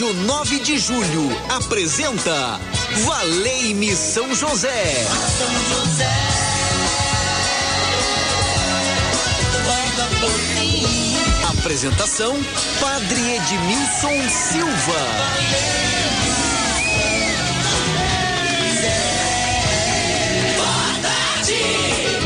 Rádio 9 de Julho apresenta Valei-me São José. São José. Apresentação Padre Edmilson Silva.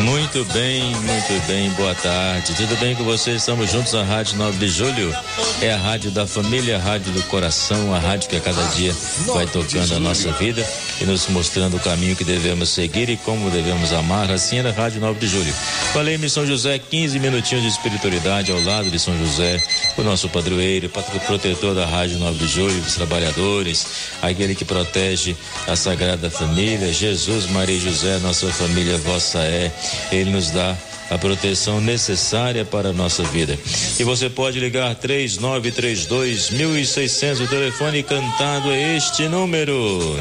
Muito bem, muito bem, boa tarde. Tudo bem com vocês? Estamos juntos na Rádio 9 de Julho. É a rádio da família, a rádio do coração, a rádio que a cada dia vai tocando a nossa vida e nos mostrando o caminho que devemos seguir e como devemos amar. Assim é a Rádio 9 de Julho. Falei-me São José, 15 minutinhos de espiritualidade ao lado de São José, o nosso padroeiro, protetor da Rádio 9 de Julho, dos trabalhadores, aquele que protege a Sagrada Família, Jesus, Maria e José, nossa família vossa é. Ele nos dá a proteção necessária para a nossa vida. E você pode ligar 3932 1600, o telefone cantado é este número.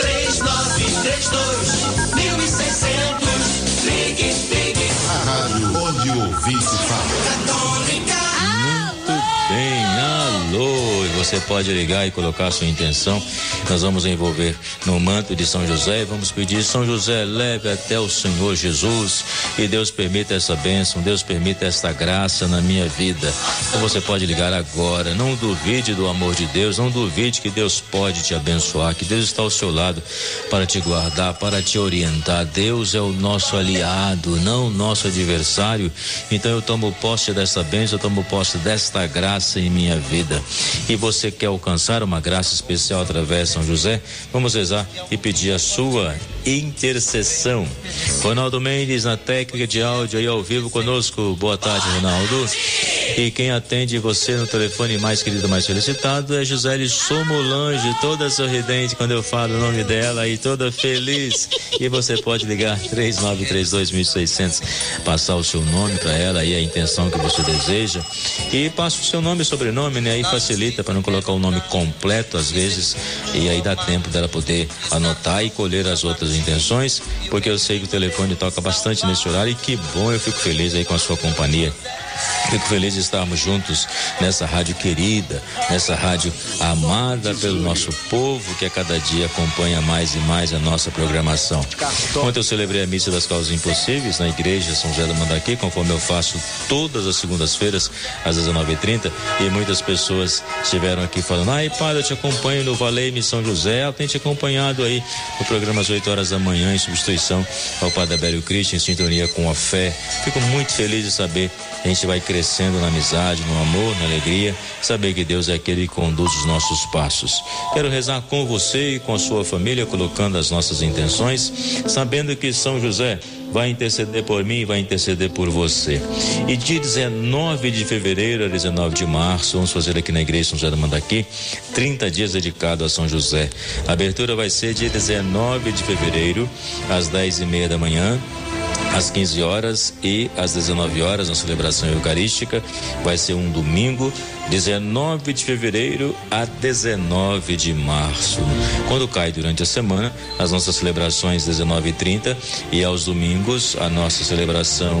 3932 você pode ligar e colocar sua intenção. Nós vamos envolver no manto de São José e vamos pedir, São José, leve até o Senhor Jesus e Deus permita essa bênção, Deus permita esta graça na minha vida. Então você pode ligar agora, não duvide do amor de Deus, não duvide que Deus pode te abençoar, que Deus está ao seu lado para te guardar, para te orientar. Deus é o nosso aliado, não o nosso adversário. Então eu tomo posse dessa bênção, eu tomo posse desta graça em minha vida. E você quer alcançar uma graça especial através de São José? Vamos rezar e pedir a sua intercessão. Ronaldo Mendes na técnica de áudio aí ao vivo conosco. Boa tarde, Ronaldo. E quem atende você no telefone mais querido, mais felicitado é Gisele Somolange, toda sorridente quando eu falo o nome dela e toda feliz. E você pode ligar 3932.600, passar o seu nome para ela e a intenção que você deseja. E passa o seu nome e sobrenome, né? Aí facilita para não colocar o nome completo às vezes. E aí dá tempo dela poder anotar e colher as outras intenções, porque eu sei que o telefone toca bastante nesse horário e que bom, eu fico feliz aí com a sua companhia. Fico feliz de estarmos juntos nessa rádio querida, nessa rádio amada pelo nosso povo que a cada dia acompanha mais e mais a nossa programação. Ontem eu celebrei a missa das causas impossíveis na igreja São José do Mandaqui, conforme eu faço todas as segundas-feiras às 19h30 e muitas pessoas estiveram aqui falando: "Ai, padre, eu te acompanho no Valei São José, eu tenho te acompanhado aí no programa às 8 horas da manhã em substituição ao Padre Abélio Cristo em sintonia com a fé". Fico muito feliz de saber a gente vai crescendo na amizade, no amor, na alegria, saber que Deus é aquele que conduz os nossos passos. Quero rezar com você e com a sua família, colocando as nossas intenções, sabendo que São José vai interceder por mim e vai interceder por você. E de 19 de fevereiro a 19 de março, vamos fazer aqui na igreja São José do Mandaqui, 30 dias dedicados a São José. A abertura vai ser dia 19 de fevereiro, às 10 e meia da manhã às 15 horas e às 19 horas na celebração eucarística. Vai ser um domingo, 19 de fevereiro a 19 de março. Quando cai durante a semana, as nossas celebrações 19 e 30 e aos domingos a nossa celebração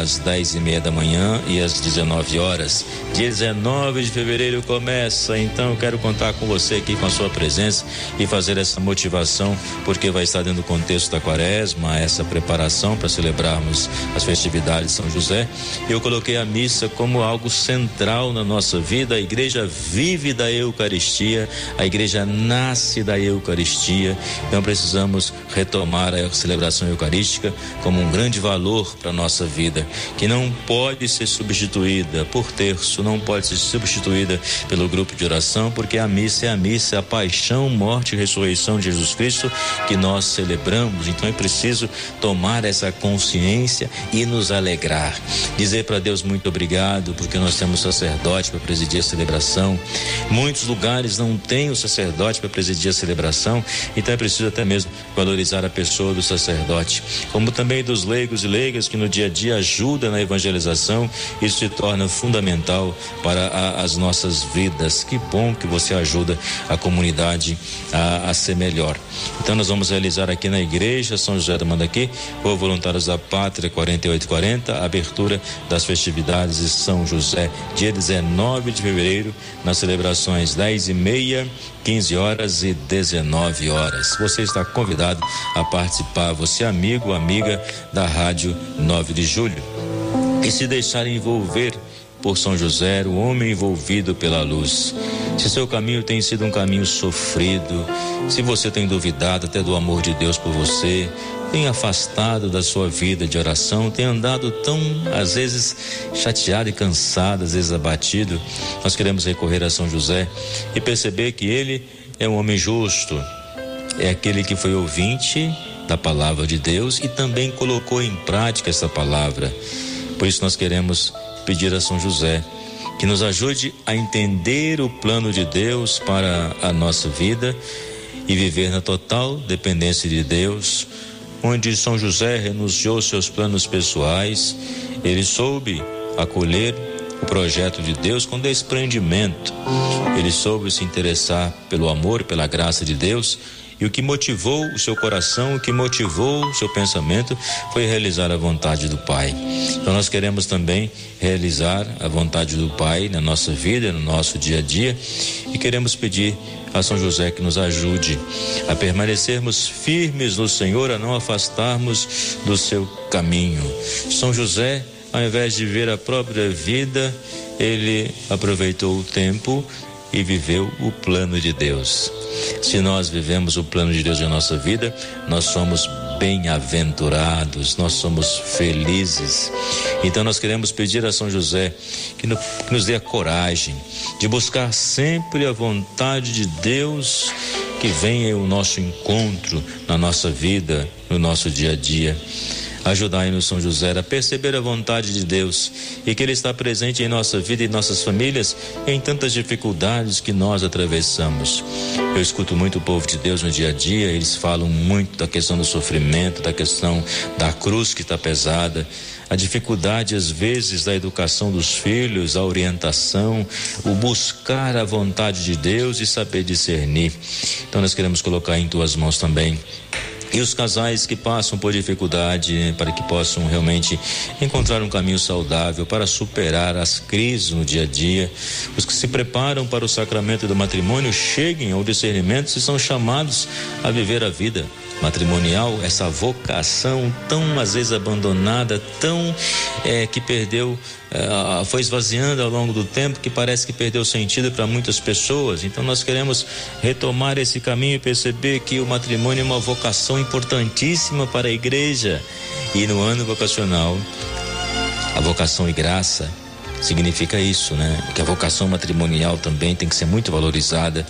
às 10 e meia da manhã e às 19 horas. 19 de fevereiro começa, então quero contar com você aqui com a sua presença e fazer essa motivação, porque vai estar dentro do contexto da quaresma, essa preparação para celebrarmos as festividades de São José. Eu coloquei a missa como algo central na nossa vida. A igreja vive da Eucaristia, a igreja nasce da Eucaristia. Então precisamos retomar a celebração eucarística como um grande valor para a nossa vida, que não pode ser substituída por terço, não pode ser substituída pelo grupo de oração, porque a missa é a missa, é a paixão, morte e ressurreição de Jesus Cristo que nós celebramos. Então é preciso tomar essa consciência e nos alegrar. Dizer para Deus muito obrigado, porque nós temos sacerdotes sacerdote para presidir a celebração. Muitos lugares não têm o sacerdote para presidir a celebração, então é preciso até mesmo valorizar a pessoa do sacerdote, como também dos leigos e leigas que no dia a dia ajudam na evangelização. Isso se torna fundamental para a, as nossas vidas. Que bom que você ajuda a comunidade a, a ser melhor. Então nós vamos realizar aqui na igreja São José da Mandaqui o voluntariado Voluntários da Pátria 4840, abertura das festividades de São José, dia 19 de fevereiro, nas celebrações 10 e meia, 15 horas e 19 horas. Você está convidado a participar, você amigo, amiga da Rádio 9 de Julho. E se deixar envolver por São José, o homem envolvido pela luz. Se seu caminho tem sido um caminho sofrido, se você tem duvidado até do amor de Deus por você, tem afastado da sua vida de oração, tem andado tão, às vezes, chateado e cansado, às vezes abatido, nós queremos recorrer a São José e perceber que ele é um homem justo, é aquele que foi ouvinte da palavra de Deus e também colocou em prática essa palavra. Por isso nós queremos pedir a São José que nos ajude a entender o plano de Deus para a nossa vida e viver na total dependência de Deus, onde São José renunciou seus planos pessoais, ele soube acolher o projeto de Deus com desprendimento. Ele soube se interessar pelo amor, pela graça de Deus e o que motivou o seu coração, o que motivou o seu pensamento foi realizar a vontade do Pai. Então nós queremos também realizar a vontade do Pai na nossa vida, no nosso dia a dia e queremos pedir a São José que nos ajude a permanecermos firmes no Senhor, a não afastarmos do seu caminho. São José, ao invés de ver a própria vida, ele aproveitou o tempo e viveu o plano de Deus. Se nós vivemos o plano de Deus em nossa vida, nós somos bem-aventurados, nós somos felizes. Então nós queremos pedir a São José que, no, que nos dê a coragem de buscar sempre a vontade de Deus que venha o nosso encontro na nossa vida, no nosso dia a dia. Ajudai-nos, São José, a perceber a vontade de Deus e que Ele está presente em nossa vida e nossas famílias em tantas dificuldades que nós atravessamos. Eu escuto muito o povo de Deus no dia a dia, eles falam muito da questão do sofrimento, da questão da cruz que está pesada, a dificuldade às vezes da educação dos filhos, a orientação, o buscar a vontade de Deus e saber discernir. Então nós queremos colocar em tuas mãos também e os casais que passam por dificuldade para que possam realmente encontrar um caminho saudável para superar as crises no dia a dia. Os que se preparam para o sacramento do matrimônio cheguem ao discernimento se são chamados a viver a vida matrimonial, essa vocação tão às vezes abandonada, tão é, que perdeu, é, foi esvaziando ao longo do tempo, que parece que perdeu sentido para muitas pessoas. Então nós queremos retomar esse caminho e perceber que o matrimônio é uma vocação importantíssima para a igreja. E no ano vocacional, a vocação e graça significa isso, né? Que a vocação matrimonial também tem que ser muito valorizada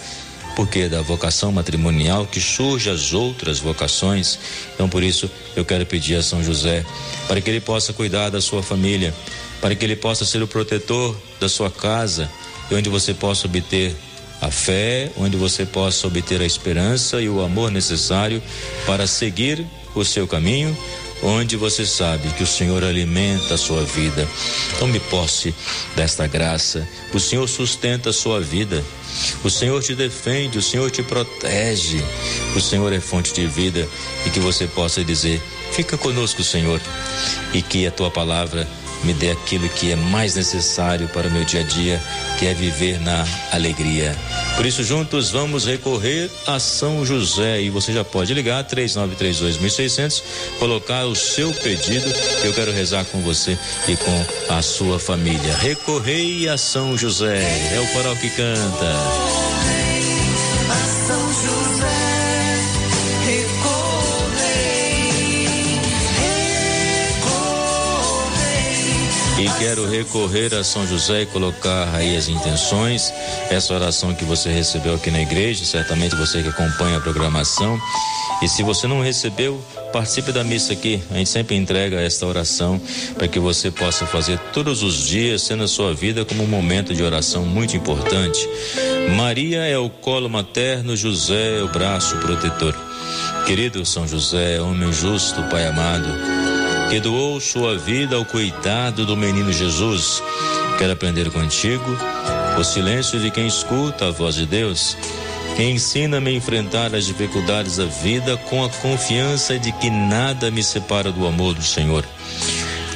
porque da vocação matrimonial que surge as outras vocações. Então, por isso, eu quero pedir a São José para que ele possa cuidar da sua família, para que ele possa ser o protetor da sua casa, onde você possa obter a fé, onde você possa obter a esperança e o amor necessário para seguir o seu caminho, onde você sabe que o Senhor alimenta a sua vida. Tome posse desta graça. O Senhor sustenta a sua vida. O Senhor te defende, o Senhor te protege. O Senhor é fonte de vida e que você possa dizer: Fica conosco, Senhor, e que a tua palavra me dê aquilo que é mais necessário para o meu dia a dia, que é viver na alegria. Por isso, juntos vamos recorrer a São José e você já pode ligar 3932.600, colocar o seu pedido. Eu quero rezar com você e com a sua família. Recorrei a São José, é o coral que canta. E quero recorrer a São José e colocar aí as intenções, essa oração que você recebeu aqui na igreja, certamente você que acompanha a programação. E se você não recebeu, participe da missa aqui. A gente sempre entrega esta oração para que você possa fazer todos os dias, sendo a sua vida como um momento de oração muito importante. Maria é o colo materno, José é o braço protetor. Querido São José, homem justo, Pai amado, que doou sua vida ao cuidado do menino Jesus. Quero aprender contigo o silêncio de quem escuta a voz de Deus. Ensina-me a enfrentar as dificuldades da vida com a confiança de que nada me separa do amor do Senhor.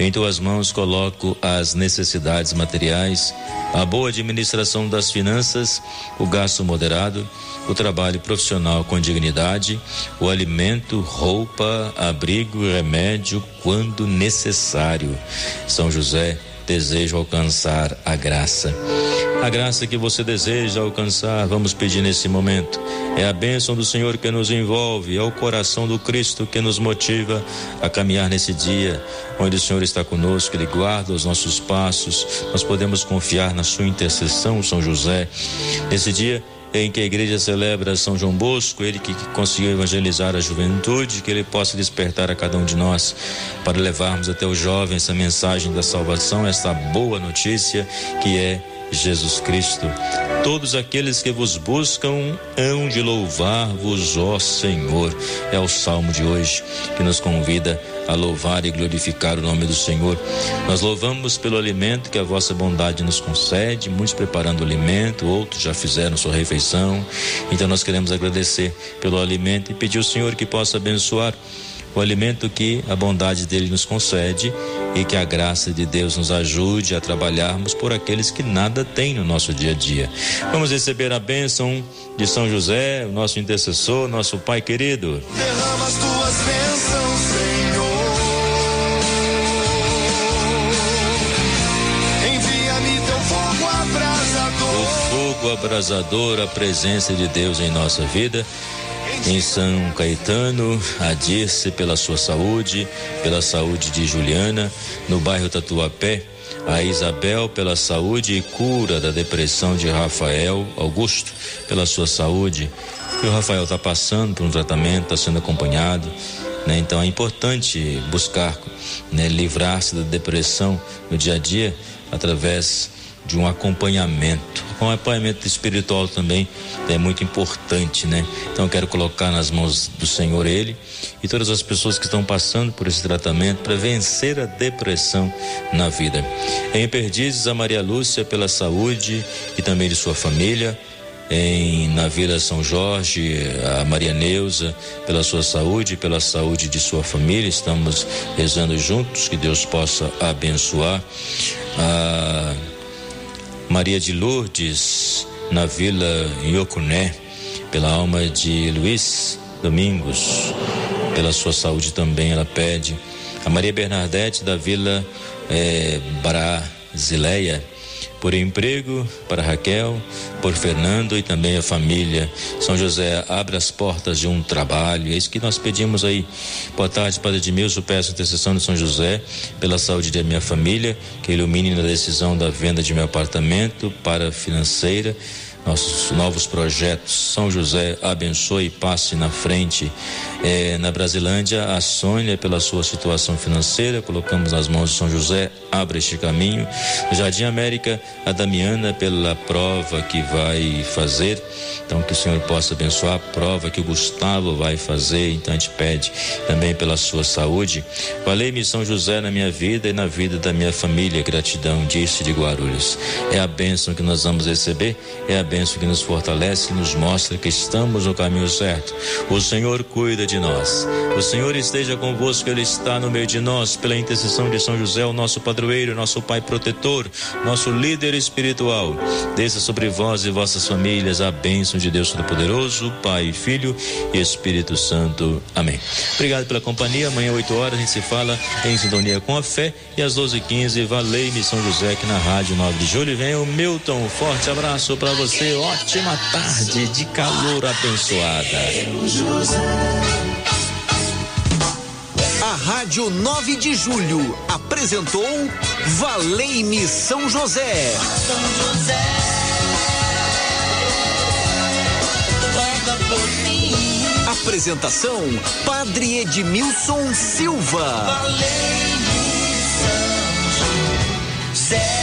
Em tuas mãos coloco as necessidades materiais, a boa administração das finanças, o gasto moderado, o trabalho profissional com dignidade, o alimento, roupa, abrigo e remédio quando necessário. São José, desejo alcançar a graça. A graça que você deseja alcançar, vamos pedir nesse momento. É a bênção do Senhor que nos envolve, é o coração do Cristo que nos motiva a caminhar nesse dia, onde o Senhor está conosco, Ele guarda os nossos passos. Nós podemos confiar na Sua intercessão, São José. Nesse dia, em que a igreja celebra São João Bosco, ele que conseguiu evangelizar a juventude, que ele possa despertar a cada um de nós para levarmos até os jovens essa mensagem da salvação, esta boa notícia que é Jesus Cristo. Todos aqueles que vos buscam hão de louvar-vos, ó Senhor. É o salmo de hoje que nos convida a louvar e glorificar o nome do Senhor. Nós louvamos pelo alimento que a vossa bondade nos concede, muitos preparando o alimento, outros já fizeram sua refeição. Então nós queremos agradecer pelo alimento e pedir ao Senhor que possa abençoar o alimento que a bondade dele nos concede e que a graça de Deus nos ajude a trabalharmos por aqueles que nada têm no nosso dia a dia. Vamos receber a bênção de São José, o nosso intercessor, nosso Pai querido. Derrama as tuas bênçãos, Senhor. Envia-me teu fogo abrasador. O fogo abrasador, a presença de Deus em nossa vida em São Caetano, a Dirce pela sua saúde, pela saúde de Juliana, no bairro Tatuapé, a Isabel pela saúde e cura da depressão de Rafael Augusto, pela sua saúde. E o Rafael está passando por um tratamento, está sendo acompanhado. Né? Então é importante buscar né, livrar-se da depressão no dia a dia através de um acompanhamento. O acompanhamento espiritual também é muito importante, né? Então eu quero colocar nas mãos do Senhor ele e todas as pessoas que estão passando por esse tratamento para vencer a depressão na vida. Em Perdizes, a Maria Lúcia pela saúde e também de sua família. Em, na Vila São Jorge, a Maria Neuza, pela sua saúde pela saúde de sua família. Estamos rezando juntos, que Deus possa abençoar. A Maria de Lourdes, na Vila Iocuné, pela alma de Luiz Domingos, pela sua saúde também ela pede. A Maria Bernadette, da Vila eh, Brasileia, por emprego para Raquel, por Fernando e também a família. São José, abre as portas de um trabalho. É isso que nós pedimos aí. Boa tarde, Padre Edmilson. Peço intercessão de São José pela saúde da minha família, que ilumine na decisão da venda de meu apartamento para financeira nossos novos projetos. São José abençoe e passe na frente. É, na Brasilândia, a Sônia, pela sua situação financeira, colocamos nas mãos de São José, abre este caminho. No Jardim América, a Damiana, pela prova que vai fazer. Então, que o Senhor possa abençoar a prova que o Gustavo vai fazer. Então, a gente pede também pela sua saúde. Valei-me São José na minha vida e na vida da minha família. Gratidão, disse de Guarulhos. É a bênção que nós vamos receber, é a bênção que nos fortalece e nos mostra que estamos no caminho certo. O Senhor cuida de nós. O Senhor esteja convosco, Ele está no meio de nós, pela intercessão de São José, o nosso padroeiro, nosso Pai protetor, nosso líder espiritual. Desça sobre vós e vossas famílias a bênção de Deus Todo-Poderoso, Pai, Filho e Espírito Santo. Amém. Obrigado pela companhia. Amanhã, 8 horas, a gente se fala em sintonia com a fé. E às 12h15, valei-me São José aqui na Rádio 9 de Julho. Vem o Milton. Forte abraço para você você ótima tarde de calor abençoada. A Rádio 9 de Julho apresentou Valei-me São José. São José. Apresentação: Padre Edmilson Silva. Valeu, São José.